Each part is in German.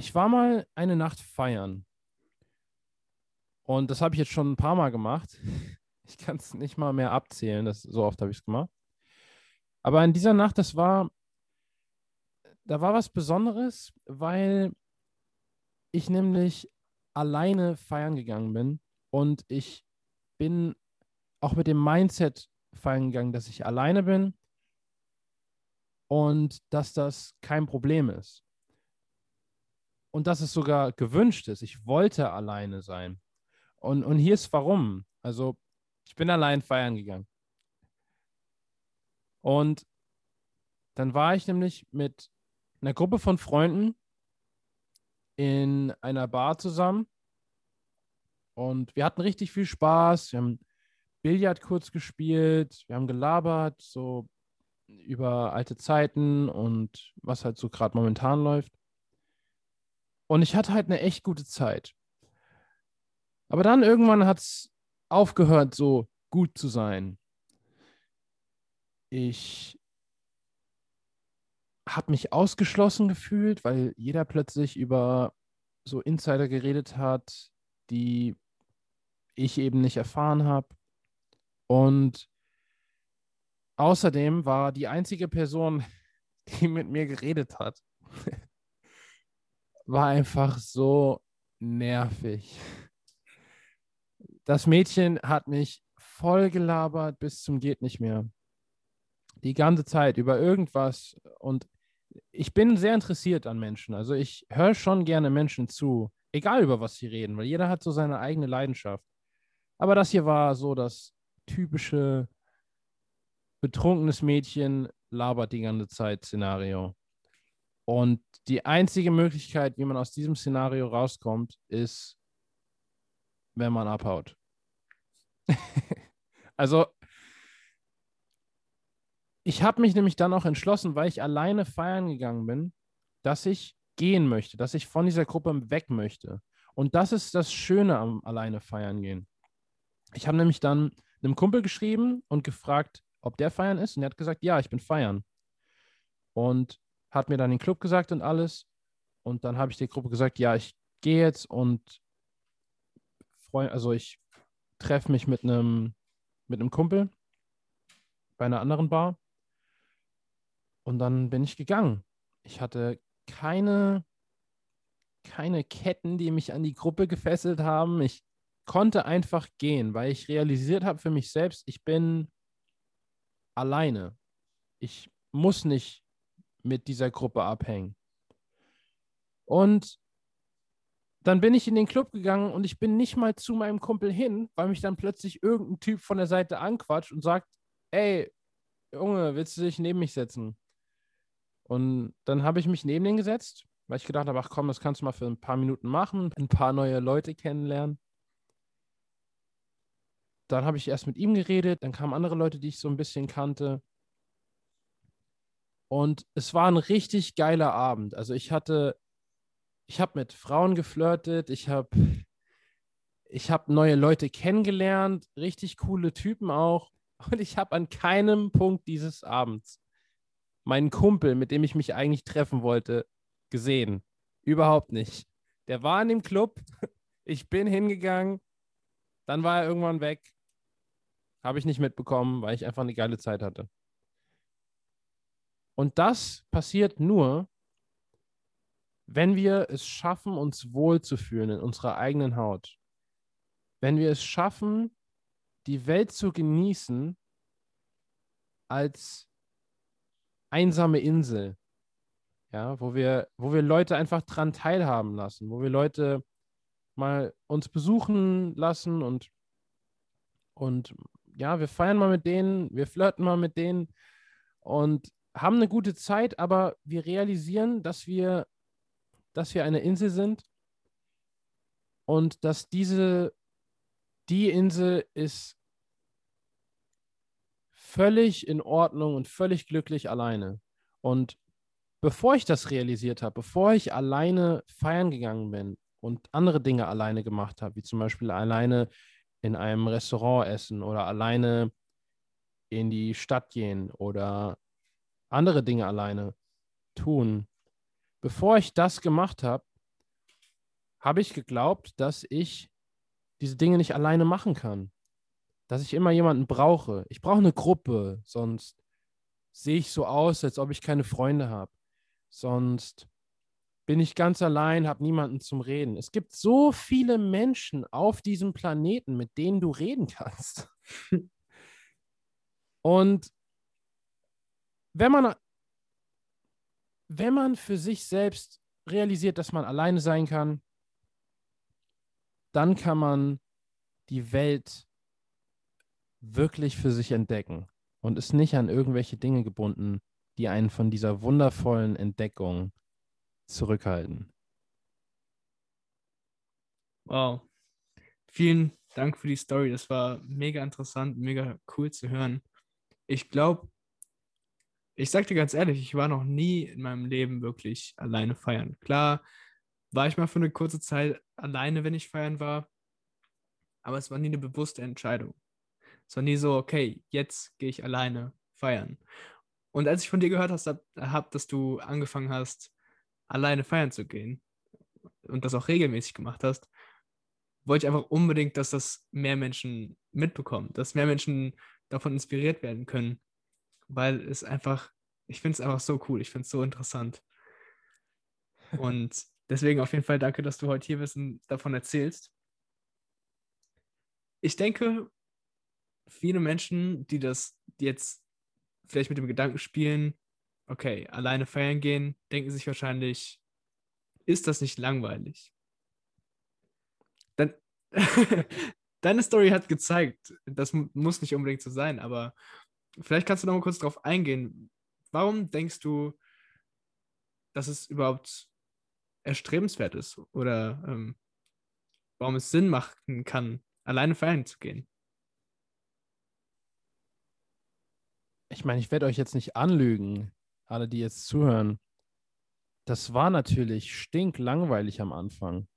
ich war mal eine Nacht feiern. Und das habe ich jetzt schon ein paar Mal gemacht. Ich kann es nicht mal mehr abzählen, das, so oft habe ich es gemacht. Aber in dieser Nacht, das war, da war was Besonderes, weil ich nämlich alleine feiern gegangen bin und ich bin auch mit dem Mindset feiern gegangen, dass ich alleine bin und dass das kein Problem ist. Und dass es sogar gewünscht ist. Ich wollte alleine sein. Und, und hier ist warum. Also, ich bin allein feiern gegangen. Und dann war ich nämlich mit einer Gruppe von Freunden in einer Bar zusammen. Und wir hatten richtig viel Spaß. Wir haben Billard kurz gespielt, wir haben gelabert, so über alte Zeiten und was halt so gerade momentan läuft. Und ich hatte halt eine echt gute Zeit. Aber dann irgendwann hat es aufgehört, so gut zu sein. Ich habe mich ausgeschlossen gefühlt, weil jeder plötzlich über so Insider geredet hat, die ich eben nicht erfahren habe. Und außerdem war die einzige Person, die mit mir geredet hat, war einfach so nervig. Das Mädchen hat mich voll gelabert bis zum geht nicht mehr. Die ganze Zeit über irgendwas und ich bin sehr interessiert an Menschen. Also ich höre schon gerne Menschen zu, egal über was sie reden, weil jeder hat so seine eigene Leidenschaft. Aber das hier war so das typische betrunkenes Mädchen labert die ganze Zeit Szenario. Und die einzige Möglichkeit, wie man aus diesem Szenario rauskommt, ist, wenn man abhaut. also ich habe mich nämlich dann auch entschlossen, weil ich alleine feiern gegangen bin, dass ich gehen möchte, dass ich von dieser Gruppe weg möchte. Und das ist das Schöne am alleine feiern gehen. Ich habe nämlich dann einem Kumpel geschrieben und gefragt, ob der feiern ist. Und er hat gesagt, ja, ich bin feiern. Und hat mir dann den Club gesagt und alles. Und dann habe ich der Gruppe gesagt, ja, ich gehe jetzt und freue, also ich treffe mich mit einem mit einem Kumpel bei einer anderen Bar. Und dann bin ich gegangen. Ich hatte keine, keine Ketten, die mich an die Gruppe gefesselt haben. Ich konnte einfach gehen, weil ich realisiert habe für mich selbst, ich bin alleine. Ich muss nicht mit dieser Gruppe abhängen. Und dann bin ich in den Club gegangen und ich bin nicht mal zu meinem Kumpel hin, weil mich dann plötzlich irgendein Typ von der Seite anquatscht und sagt, ey, Junge, willst du dich neben mich setzen? Und dann habe ich mich neben den gesetzt, weil ich gedacht habe, ach komm, das kannst du mal für ein paar Minuten machen, ein paar neue Leute kennenlernen. Dann habe ich erst mit ihm geredet, dann kamen andere Leute, die ich so ein bisschen kannte. Und es war ein richtig geiler Abend. Also ich hatte, ich habe mit Frauen geflirtet, ich habe ich habe neue Leute kennengelernt, richtig coole Typen auch. Und ich habe an keinem Punkt dieses Abends meinen Kumpel, mit dem ich mich eigentlich treffen wollte, gesehen. Überhaupt nicht. Der war in dem Club. Ich bin hingegangen. Dann war er irgendwann weg. Habe ich nicht mitbekommen, weil ich einfach eine geile Zeit hatte. Und das passiert nur, wenn wir es schaffen, uns wohlzufühlen in unserer eigenen Haut. Wenn wir es schaffen, die Welt zu genießen als einsame Insel, ja, wo wir, wo wir Leute einfach dran teilhaben lassen, wo wir Leute mal uns besuchen lassen und, und ja, wir feiern mal mit denen, wir flirten mal mit denen und haben eine gute Zeit, aber wir realisieren, dass wir, dass wir eine Insel sind und dass diese, die Insel ist völlig in Ordnung und völlig glücklich alleine. Und bevor ich das realisiert habe, bevor ich alleine feiern gegangen bin und andere Dinge alleine gemacht habe, wie zum Beispiel alleine in einem Restaurant essen oder alleine in die Stadt gehen oder andere Dinge alleine tun. Bevor ich das gemacht habe, habe ich geglaubt, dass ich diese Dinge nicht alleine machen kann. Dass ich immer jemanden brauche. Ich brauche eine Gruppe, sonst sehe ich so aus, als ob ich keine Freunde habe. Sonst bin ich ganz allein, habe niemanden zum Reden. Es gibt so viele Menschen auf diesem Planeten, mit denen du reden kannst. Und wenn man, wenn man für sich selbst realisiert, dass man alleine sein kann, dann kann man die Welt wirklich für sich entdecken und ist nicht an irgendwelche Dinge gebunden, die einen von dieser wundervollen Entdeckung zurückhalten. Wow. Vielen Dank für die Story. Das war mega interessant, mega cool zu hören. Ich glaube, ich sag dir ganz ehrlich, ich war noch nie in meinem Leben wirklich alleine feiern. Klar, war ich mal für eine kurze Zeit alleine, wenn ich feiern war, aber es war nie eine bewusste Entscheidung. Es war nie so, okay, jetzt gehe ich alleine feiern. Und als ich von dir gehört habe, hab, dass du angefangen hast, alleine feiern zu gehen und das auch regelmäßig gemacht hast, wollte ich einfach unbedingt, dass das mehr Menschen mitbekommen, dass mehr Menschen davon inspiriert werden können, weil es einfach, ich finde es einfach so cool, ich finde es so interessant. Und deswegen auf jeden Fall danke, dass du heute hier bist und davon erzählst. Ich denke, viele Menschen, die das jetzt vielleicht mit dem Gedanken spielen, okay, alleine feiern gehen, denken sich wahrscheinlich, ist das nicht langweilig? Dann, deine Story hat gezeigt, das muss nicht unbedingt so sein, aber vielleicht kannst du noch mal kurz darauf eingehen. Warum denkst du, dass es überhaupt erstrebenswert ist oder ähm, warum es Sinn machen kann, alleine feiern zu gehen? Ich meine, ich werde euch jetzt nicht anlügen alle, die jetzt zuhören, das war natürlich stinklangweilig am Anfang.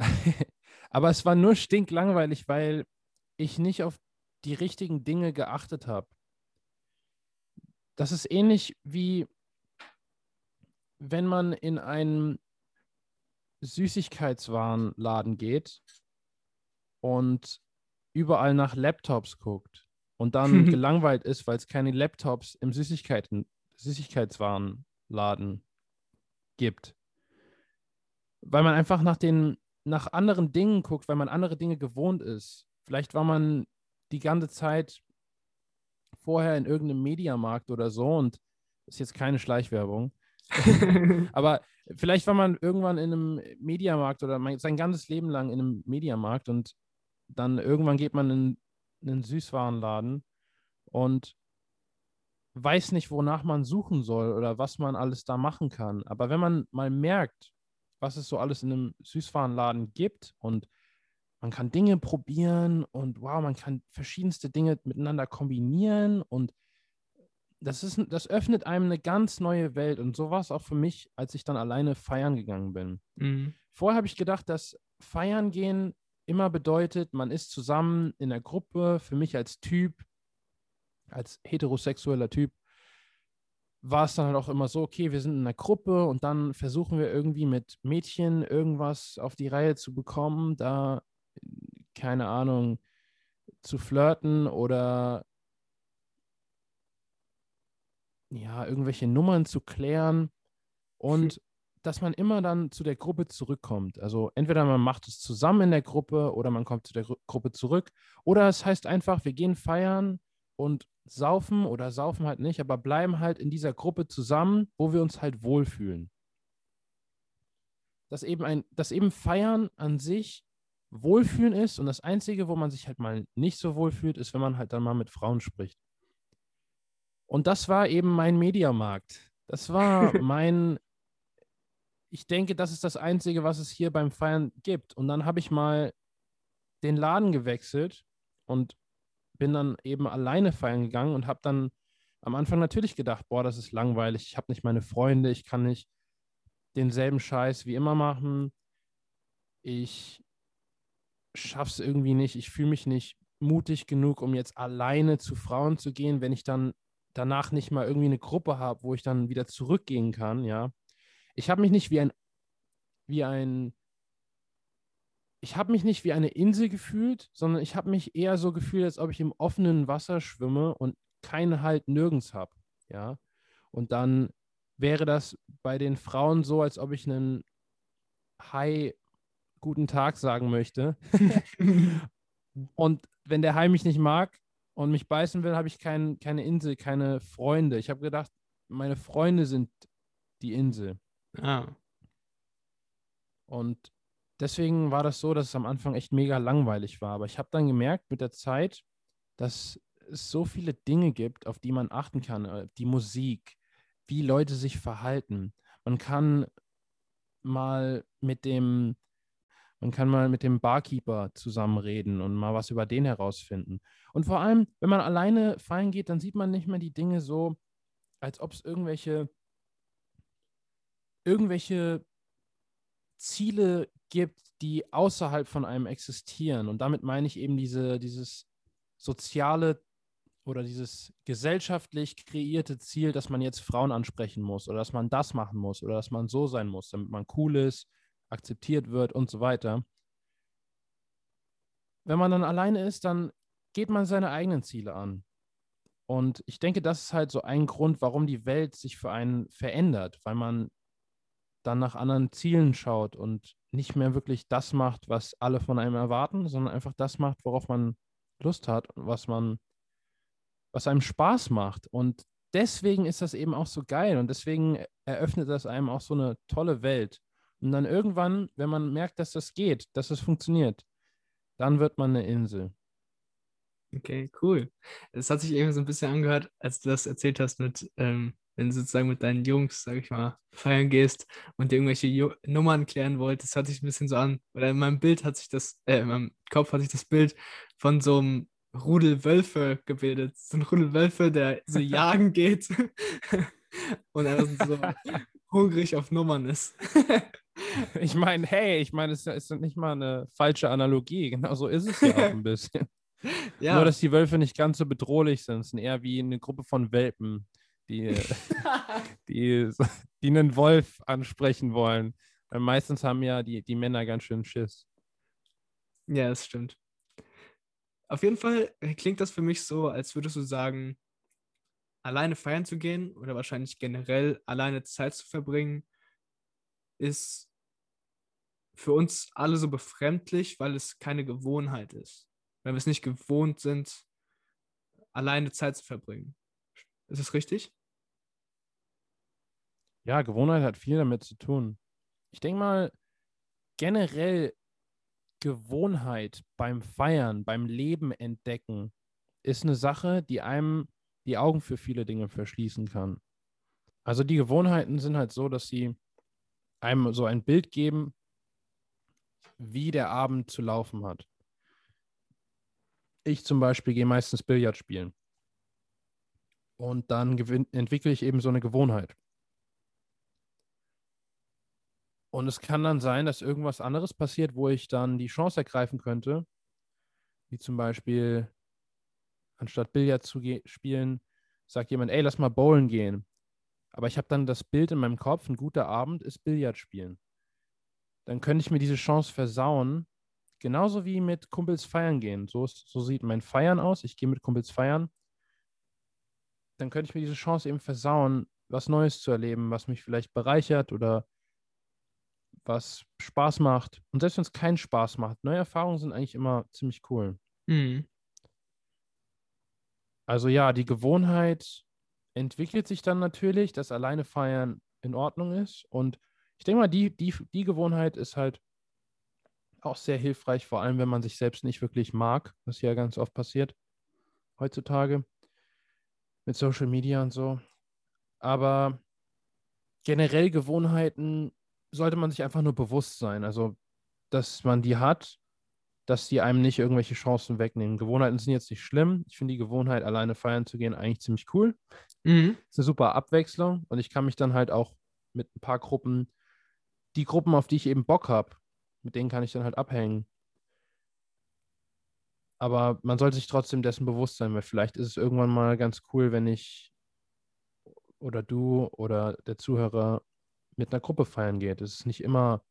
Aber es war nur stinklangweilig, weil ich nicht auf die richtigen Dinge geachtet habe. Das ist ähnlich wie wenn man in einen Süßigkeitswarenladen geht und überall nach Laptops guckt und dann gelangweilt ist, weil es keine Laptops im Süßigkeiten, Süßigkeitswarenladen gibt. Weil man einfach nach den, nach anderen Dingen guckt, weil man andere Dinge gewohnt ist. Vielleicht war man die ganze Zeit vorher in irgendeinem Mediamarkt oder so und ist jetzt keine Schleichwerbung. Aber vielleicht war man irgendwann in einem Mediamarkt oder sein ganzes Leben lang in einem Mediamarkt und dann irgendwann geht man in einen Süßwarenladen und weiß nicht, wonach man suchen soll oder was man alles da machen kann. Aber wenn man mal merkt, was es so alles in einem Süßwarenladen gibt und man kann Dinge probieren und wow, man kann verschiedenste Dinge miteinander kombinieren und das ist, das öffnet einem eine ganz neue Welt und so war es auch für mich, als ich dann alleine feiern gegangen bin. Mhm. Vorher habe ich gedacht, dass feiern gehen immer bedeutet, man ist zusammen in der Gruppe. Für mich als Typ als heterosexueller Typ war es dann halt auch immer so, okay, wir sind in einer Gruppe und dann versuchen wir irgendwie mit Mädchen irgendwas auf die Reihe zu bekommen, da, keine Ahnung, zu flirten oder ja, irgendwelche Nummern zu klären und hm. dass man immer dann zu der Gruppe zurückkommt. Also entweder man macht es zusammen in der Gruppe oder man kommt zu der Gru Gruppe zurück oder es heißt einfach, wir gehen feiern und saufen oder saufen halt nicht, aber bleiben halt in dieser Gruppe zusammen, wo wir uns halt wohlfühlen. Dass eben ein, dass eben Feiern an sich Wohlfühlen ist und das Einzige, wo man sich halt mal nicht so wohlfühlt, ist, wenn man halt dann mal mit Frauen spricht. Und das war eben mein Mediamarkt. Das war mein, ich denke, das ist das Einzige, was es hier beim Feiern gibt. Und dann habe ich mal den Laden gewechselt und bin dann eben alleine feiern gegangen und habe dann am Anfang natürlich gedacht, boah, das ist langweilig, ich habe nicht meine Freunde, ich kann nicht denselben Scheiß wie immer machen. Ich schaff's irgendwie nicht, ich fühle mich nicht mutig genug, um jetzt alleine zu Frauen zu gehen, wenn ich dann danach nicht mal irgendwie eine Gruppe habe, wo ich dann wieder zurückgehen kann, ja. Ich habe mich nicht wie ein wie ein ich habe mich nicht wie eine Insel gefühlt, sondern ich habe mich eher so gefühlt, als ob ich im offenen Wasser schwimme und keinen Halt nirgends habe. Ja. Und dann wäre das bei den Frauen so, als ob ich einen Hai guten Tag sagen möchte. und wenn der Hai mich nicht mag und mich beißen will, habe ich kein, keine Insel, keine Freunde. Ich habe gedacht, meine Freunde sind die Insel. Ah. Und deswegen war das so, dass es am Anfang echt mega langweilig war. Aber ich habe dann gemerkt mit der Zeit, dass es so viele Dinge gibt, auf die man achten kann. Äh, die Musik, wie Leute sich verhalten. Man kann mal mit dem, man kann mal mit dem Barkeeper zusammenreden und mal was über den herausfinden. Und vor allem, wenn man alleine feiern geht, dann sieht man nicht mehr die Dinge so, als ob es irgendwelche, irgendwelche Ziele gibt, die außerhalb von einem existieren. Und damit meine ich eben diese, dieses soziale oder dieses gesellschaftlich kreierte Ziel, dass man jetzt Frauen ansprechen muss oder dass man das machen muss oder dass man so sein muss, damit man cool ist, akzeptiert wird und so weiter. Wenn man dann alleine ist, dann geht man seine eigenen Ziele an. Und ich denke, das ist halt so ein Grund, warum die Welt sich für einen verändert, weil man dann nach anderen Zielen schaut und nicht mehr wirklich das macht, was alle von einem erwarten, sondern einfach das macht, worauf man Lust hat und was man was einem Spaß macht. Und deswegen ist das eben auch so geil und deswegen eröffnet das einem auch so eine tolle Welt. Und dann irgendwann, wenn man merkt, dass das geht, dass es das funktioniert, dann wird man eine Insel. Okay, cool. Es hat sich eben so ein bisschen angehört, als du das erzählt hast mit, ähm, wenn du sozusagen mit deinen Jungs, sag ich mal, feiern gehst und dir irgendwelche jo Nummern klären wolltest, hört sich ein bisschen so an. Oder in meinem Bild hat sich das, äh, in meinem Kopf hat sich das Bild von so einem Rudel Wölfe gebildet. So ein Rudel Wölfe, der so jagen geht und einfach so hungrig auf Nummern ist. ich meine, hey, ich meine, es ist nicht mal eine falsche Analogie. Genau so ist es ja auch ein bisschen. Ja. Nur, dass die Wölfe nicht ganz so bedrohlich sind. Es sind eher wie eine Gruppe von Welpen, die, die, die einen Wolf ansprechen wollen. Weil meistens haben ja die, die Männer ganz schön Schiss. Ja, das stimmt. Auf jeden Fall klingt das für mich so, als würdest du sagen, alleine feiern zu gehen oder wahrscheinlich generell alleine Zeit zu verbringen, ist für uns alle so befremdlich, weil es keine Gewohnheit ist. Weil wir es nicht gewohnt sind, alleine Zeit zu verbringen. Ist das richtig? Ja, Gewohnheit hat viel damit zu tun. Ich denke mal, generell Gewohnheit beim Feiern, beim Leben entdecken, ist eine Sache, die einem die Augen für viele Dinge verschließen kann. Also die Gewohnheiten sind halt so, dass sie einem so ein Bild geben, wie der Abend zu laufen hat. Ich zum Beispiel gehe meistens Billard spielen. Und dann entwickle ich eben so eine Gewohnheit. Und es kann dann sein, dass irgendwas anderes passiert, wo ich dann die Chance ergreifen könnte, wie zum Beispiel, anstatt Billard zu spielen, sagt jemand, ey, lass mal bowlen gehen. Aber ich habe dann das Bild in meinem Kopf, ein guter Abend ist Billard spielen. Dann könnte ich mir diese Chance versauen, genauso wie mit Kumpels feiern gehen. So, so sieht mein Feiern aus. Ich gehe mit Kumpels feiern. Dann könnte ich mir diese Chance eben versauen, was Neues zu erleben, was mich vielleicht bereichert oder was Spaß macht. Und selbst wenn es keinen Spaß macht, neue Erfahrungen sind eigentlich immer ziemlich cool. Mhm. Also ja, die Gewohnheit entwickelt sich dann natürlich, dass alleine feiern in Ordnung ist. Und ich denke mal, die, die, die Gewohnheit ist halt auch sehr hilfreich, vor allem wenn man sich selbst nicht wirklich mag, was ja ganz oft passiert heutzutage mit Social Media und so. Aber generell Gewohnheiten sollte man sich einfach nur bewusst sein. Also, dass man die hat, dass die einem nicht irgendwelche Chancen wegnehmen. Gewohnheiten sind jetzt nicht schlimm. Ich finde die Gewohnheit, alleine feiern zu gehen, eigentlich ziemlich cool. Mhm. Ist eine super Abwechslung und ich kann mich dann halt auch mit ein paar Gruppen, die Gruppen, auf die ich eben Bock habe, mit denen kann ich dann halt abhängen. Aber man sollte sich trotzdem dessen bewusst sein, weil vielleicht ist es irgendwann mal ganz cool, wenn ich oder du oder der Zuhörer mit einer Gruppe feiern geht. Es ist nicht immer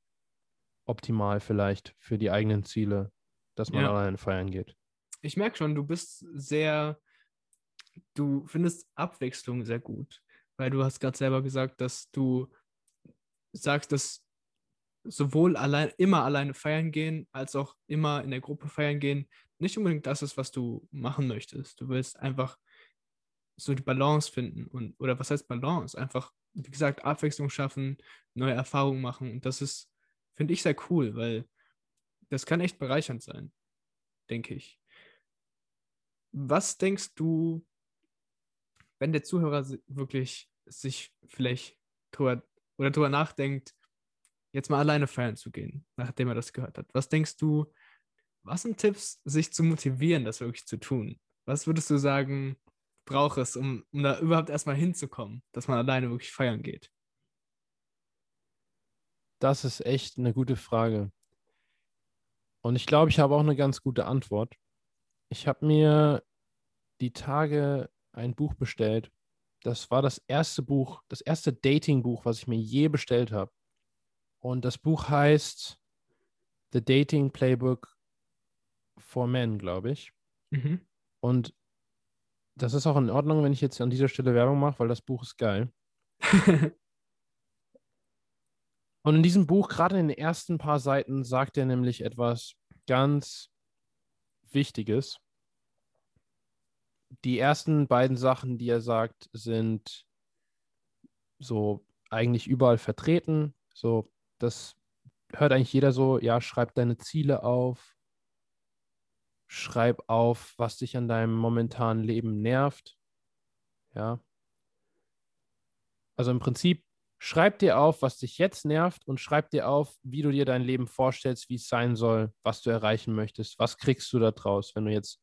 optimal vielleicht für die eigenen Ziele, dass man Ja. alleine feiern geht. Ich merke schon, du bist sehr, du findest Abwechslung sehr gut, weil du hast gerade selber gesagt, dass du sagst, dass sowohl allein, immer alleine feiern gehen, als auch immer in der Gruppe feiern gehen, nicht unbedingt das ist, was du machen möchtest. Du willst einfach so die Balance finden und, oder was heißt Balance? Einfach, wie gesagt, Abwechslung schaffen, neue Erfahrungen machen und das ist, finde ich sehr cool, weil das kann echt bereichernd sein, denke ich. Was denkst du, wenn der Zuhörer wirklich sich vielleicht drüber oder drüber nachdenkt, jetzt mal alleine feiern zu gehen, nachdem er das gehört hat? Was denkst du, was sind Tipps, sich zu motivieren, das wirklich zu tun? Was würdest du sagen, braucht es, um, um da überhaupt erstmal hinzukommen, dass man alleine wirklich feiern geht? Das ist echt eine gute Frage. Und ich glaube, ich habe auch eine ganz gute Antwort. Ich habe mir die Tage ein Buch bestellt. Das war das erste Buch, das erste Dating-Buch, was ich mir je bestellt habe. Und das Buch heißt The Dating Playbook for Men, glaube ich. Mhm. Und das ist auch in Ordnung, wenn ich jetzt an dieser Stelle Werbung mache, weil das Buch ist geil. Und in diesem Buch, gerade in den ersten paar Seiten, sagt er nämlich etwas ganz Wichtiges. Die ersten beiden Sachen, die er sagt, sind so eigentlich überall vertreten. So, das hört eigentlich jeder so, ja, schreib deine Ziele auf, schreib auf, was dich an deinem momentanen Leben nervt. Ja. Also im Prinzip schreib dir auf, was dich jetzt nervt und schreib dir auf, wie du dir dein Leben vorstellst, wie es sein soll, was du erreichen möchtest, was kriegst du da draus, wenn du jetzt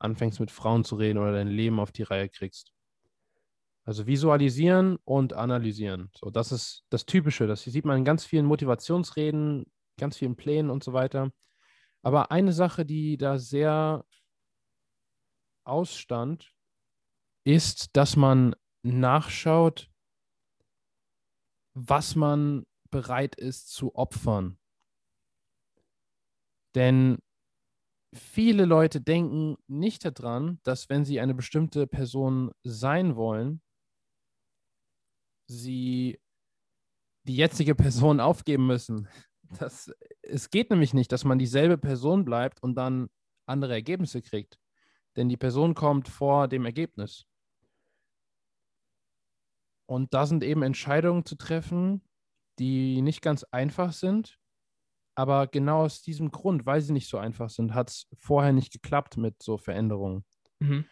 anfängst mit Frauen zu reden oder dein Leben auf die Reihe kriegst. Also visualisieren und analysieren. So, das ist das Typische. Das sieht man in ganz vielen Motivationsreden, ganz vielen Plänen und so weiter. Aber eine Sache, die da sehr ausstand, ist, dass man nachschaut, was man bereit ist zu opfern. Denn viele Leute denken nicht daran, dass wenn sie eine bestimmte Person sein wollen, sie die jetzige Person aufgeben müssen. Das, es geht nämlich nicht, dass man dieselbe Person bleibt und dann andere Ergebnisse kriegt. Denn die Person kommt vor dem Ergebnis. Und da sind eben Entscheidungen zu treffen, die nicht ganz einfach sind. Aber genau aus diesem Grund, weil sie nicht so einfach sind, hat es vorher nicht geklappt mit so Veränderungen. Mhm.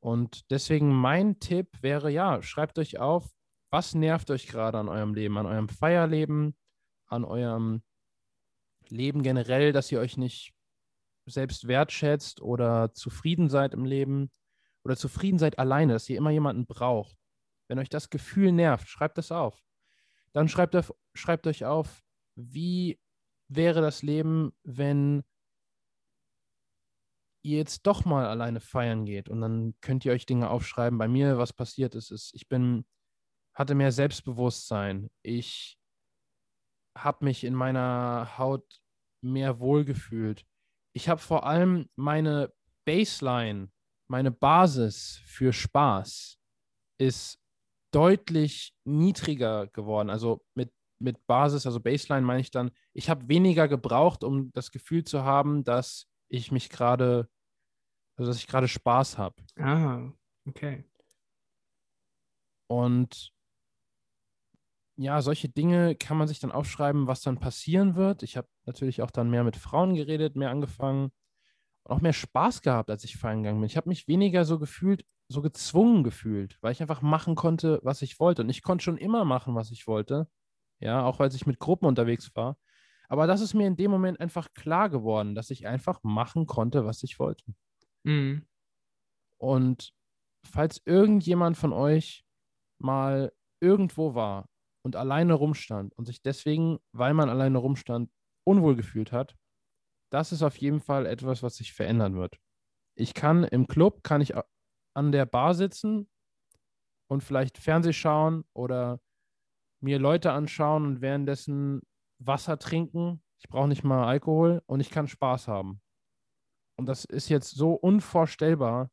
Und deswegen mein Tipp wäre, ja, schreibt euch auf, was nervt euch gerade an eurem Leben, an eurem Feierleben, an eurem Leben generell, dass ihr euch nicht selbst wertschätzt oder zufrieden seid im Leben oder zufrieden seid alleine, dass ihr immer jemanden braucht. Wenn euch das Gefühl nervt, schreibt das auf. Dann schreibt, auf, schreibt euch auf, wie wäre das Leben, wenn ihr jetzt doch mal alleine feiern geht und dann könnt ihr euch Dinge aufschreiben. Bei mir, was passiert ist, ist, ich bin, hatte mehr Selbstbewusstsein. Ich habe mich in meiner Haut mehr wohlgefühlt. Ich habe vor allem meine Baseline, meine Basis für Spaß ist deutlich niedriger geworden. Also mit, mit Basis, also Baseline meine ich dann, ich habe weniger gebraucht, um das Gefühl zu haben, dass ich mich gerade, also dass ich gerade Spaß habe. Ah, okay. Und ja, solche Dinge kann man sich dann aufschreiben, was dann passieren wird. Ich habe natürlich auch dann mehr mit Frauen geredet, mehr angefangen und auch mehr Spaß gehabt, als ich feiern gegangen bin. Ich habe mich weniger so gefühlt, so gezwungen gefühlt, weil ich einfach machen konnte, was ich wollte. Und ich konnte schon immer machen, was ich wollte. Ja, auch als ich mit Gruppen unterwegs war. Aber das ist mir in dem Moment einfach klar geworden, dass ich einfach machen konnte, was ich wollte. Mhm. Und falls irgendjemand von euch mal irgendwo war und alleine rumstand und sich deswegen, weil man alleine rumstand, unwohl gefühlt hat, das ist auf jeden Fall etwas, was sich verändern wird. Ich kann im Club, kann ich an der Bar sitzen und vielleicht Fernseh schauen oder mir Leute anschauen und währenddessen Wasser trinken, Ich brauche nicht mal Alkohol und ich kann Spaß haben. Und das ist jetzt so unvorstellbar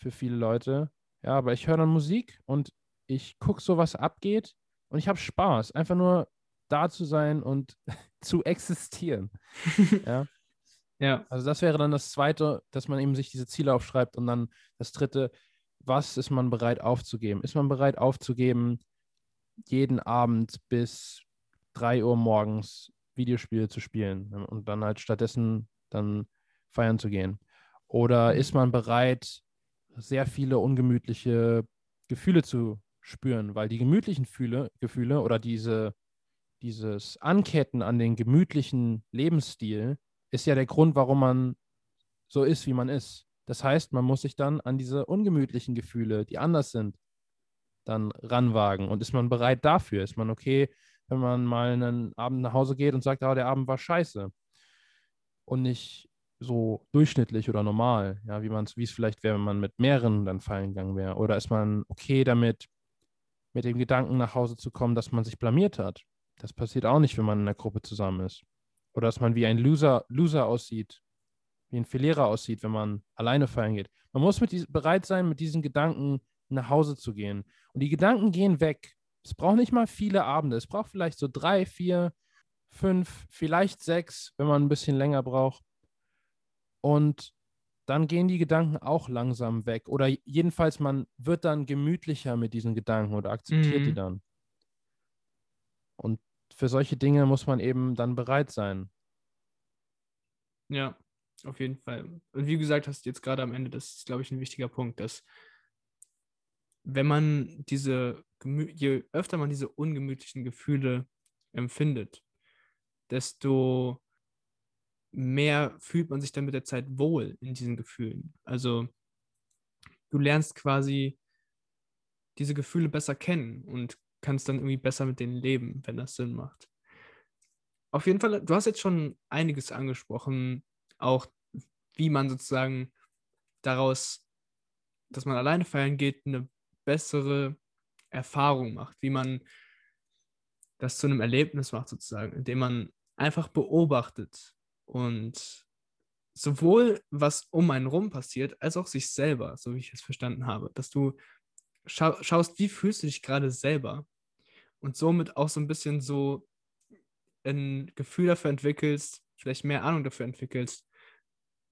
für viele Leute. Ja, aber ich höre dann Musik und ich gucke so, was abgeht und ich habe Spaß. Einfach nur da zu sein und zu existieren. ja. Ja. Also das wäre dann das Zweite, dass man eben sich diese Ziele aufschreibt und dann das Dritte, was ist man bereit aufzugeben? Ist man bereit aufzugeben, jeden Abend bis 3 Uhr morgens Videospiele zu spielen und dann halt stattdessen dann feiern zu gehen? Oder ist man bereit, sehr viele ungemütliche Gefühle zu spüren? Weil die gemütlichen Fühle, Gefühle oder diese, dieses Anketten an den gemütlichen Lebensstil ist ja der Grund, warum man so ist, wie man ist. Das heißt, man muss sich dann an diese ungemütlichen Gefühle, die anders sind, dann ranwagen. Und ist man bereit dafür? Ist man okay, wenn man mal einen Abend nach Hause geht und sagt, ah, der Abend war scheiße und nicht so durchschnittlich oder normal, ja, wie man es, wie es vielleicht wäre, wenn man mit mehreren dann feiern gegangen wäre. Oder ist man okay damit, mit dem Gedanken nach Hause zu kommen, dass man sich blamiert hat? Das passiert auch nicht, wenn man in einer Gruppe zusammen ist. Oder dass man wie ein Loser, Loser aussieht, wie ein Verlierer aussieht, wenn man alleine feiern geht. Man muss mit dies, bereit sein, mit diesen Gedanken nach Hause zu gehen. Und die Gedanken gehen weg. Es braucht nicht mal viele Abende. Es braucht vielleicht so drei, vier, fünf, vielleicht sechs, wenn man ein bisschen länger braucht. Und dann gehen die Gedanken auch langsam weg. Oder jedenfalls, man wird dann gemütlicher mit diesen Gedanken oder akzeptiert mhm. die dann. Und für solche Dinge muss man eben dann bereit sein. Ja, auf jeden Fall. Und wie gesagt, hast du jetzt gerade am Ende, das ist, glaube ich, ein wichtiger Punkt, dass wenn man diese, je öfter man diese ungemütlichen Gefühle empfindet, desto mehr fühlt man sich dann mit der Zeit wohl in diesen Gefühlen. Also du lernst quasi diese Gefühle besser kennen und kannst dann irgendwie besser mit denen leben, wenn das Sinn macht. Auf jeden Fall, du hast jetzt schon einiges angesprochen, auch wie man sozusagen daraus, dass man alleine feiern geht, eine bessere Erfahrung macht, wie man das zu einem Erlebnis macht, sozusagen, indem man einfach beobachtet und sowohl was um einen rum passiert, als auch sich selber, so wie ich es verstanden habe, dass du scha schaust, wie fühlst du dich gerade selber und somit auch so ein bisschen so ein Gefühl dafür entwickelst, vielleicht mehr Ahnung dafür entwickelst,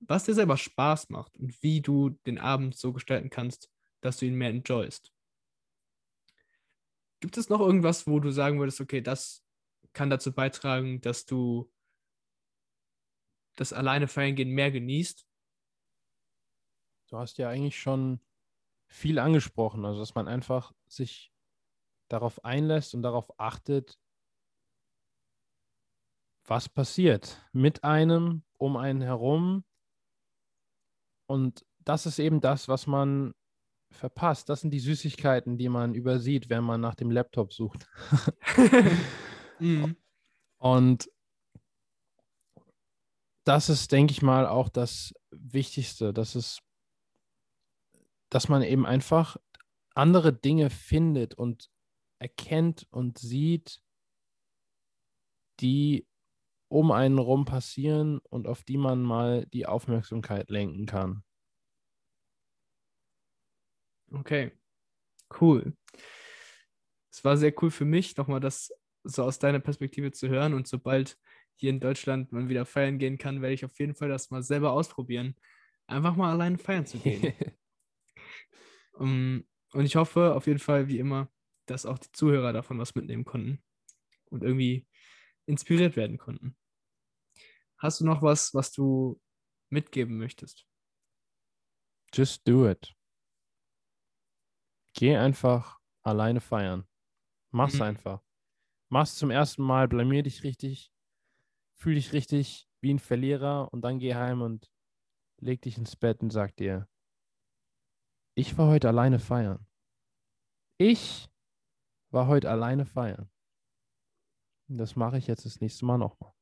was dir selber Spaß macht und wie du den Abend so gestalten kannst, dass du ihn mehr enjoyst. Gibt es noch irgendwas, wo du sagen würdest, okay, das kann dazu beitragen, dass du das alleine feiern gehen mehr genießt? Du hast ja eigentlich schon viel angesprochen, also dass man einfach sich darauf einlässt und darauf achtet, was passiert mit einem, um einen herum. Und das ist eben das, was man verpasst. Das sind die Süßigkeiten, die man übersieht, wenn man nach dem Laptop sucht. mhm. Und das ist, denke ich mal, auch das Wichtigste. Das ist dass man eben einfach andere Dinge findet und erkennt und sieht, die um einen rum passieren und auf die man mal die Aufmerksamkeit lenken kann. Okay, cool. Es war sehr cool für mich, nochmal das so aus deiner Perspektive zu hören. Und sobald hier in Deutschland man wieder feiern gehen kann, werde ich auf jeden Fall das mal selber ausprobieren. Einfach mal alleine feiern zu gehen. Um, ähm, und ich hoffe auf jeden Fall, wie immer, dass auch die Zuhörer davon was mitnehmen konnten und irgendwie inspiriert werden konnten. Hast du noch was, was du mitgeben möchtest? Just do it. Geh einfach alleine feiern. Mach's mhm. einfach. Mach's zum ersten Mal, blamier dich richtig, fühl dich richtig wie ein Verlierer und dann geh heim und leg dich ins Bett und sag dir, ich war heute alleine feiern. Ich war heute alleine feiern. Das mache ich jetzt das nächste Mal nochmal.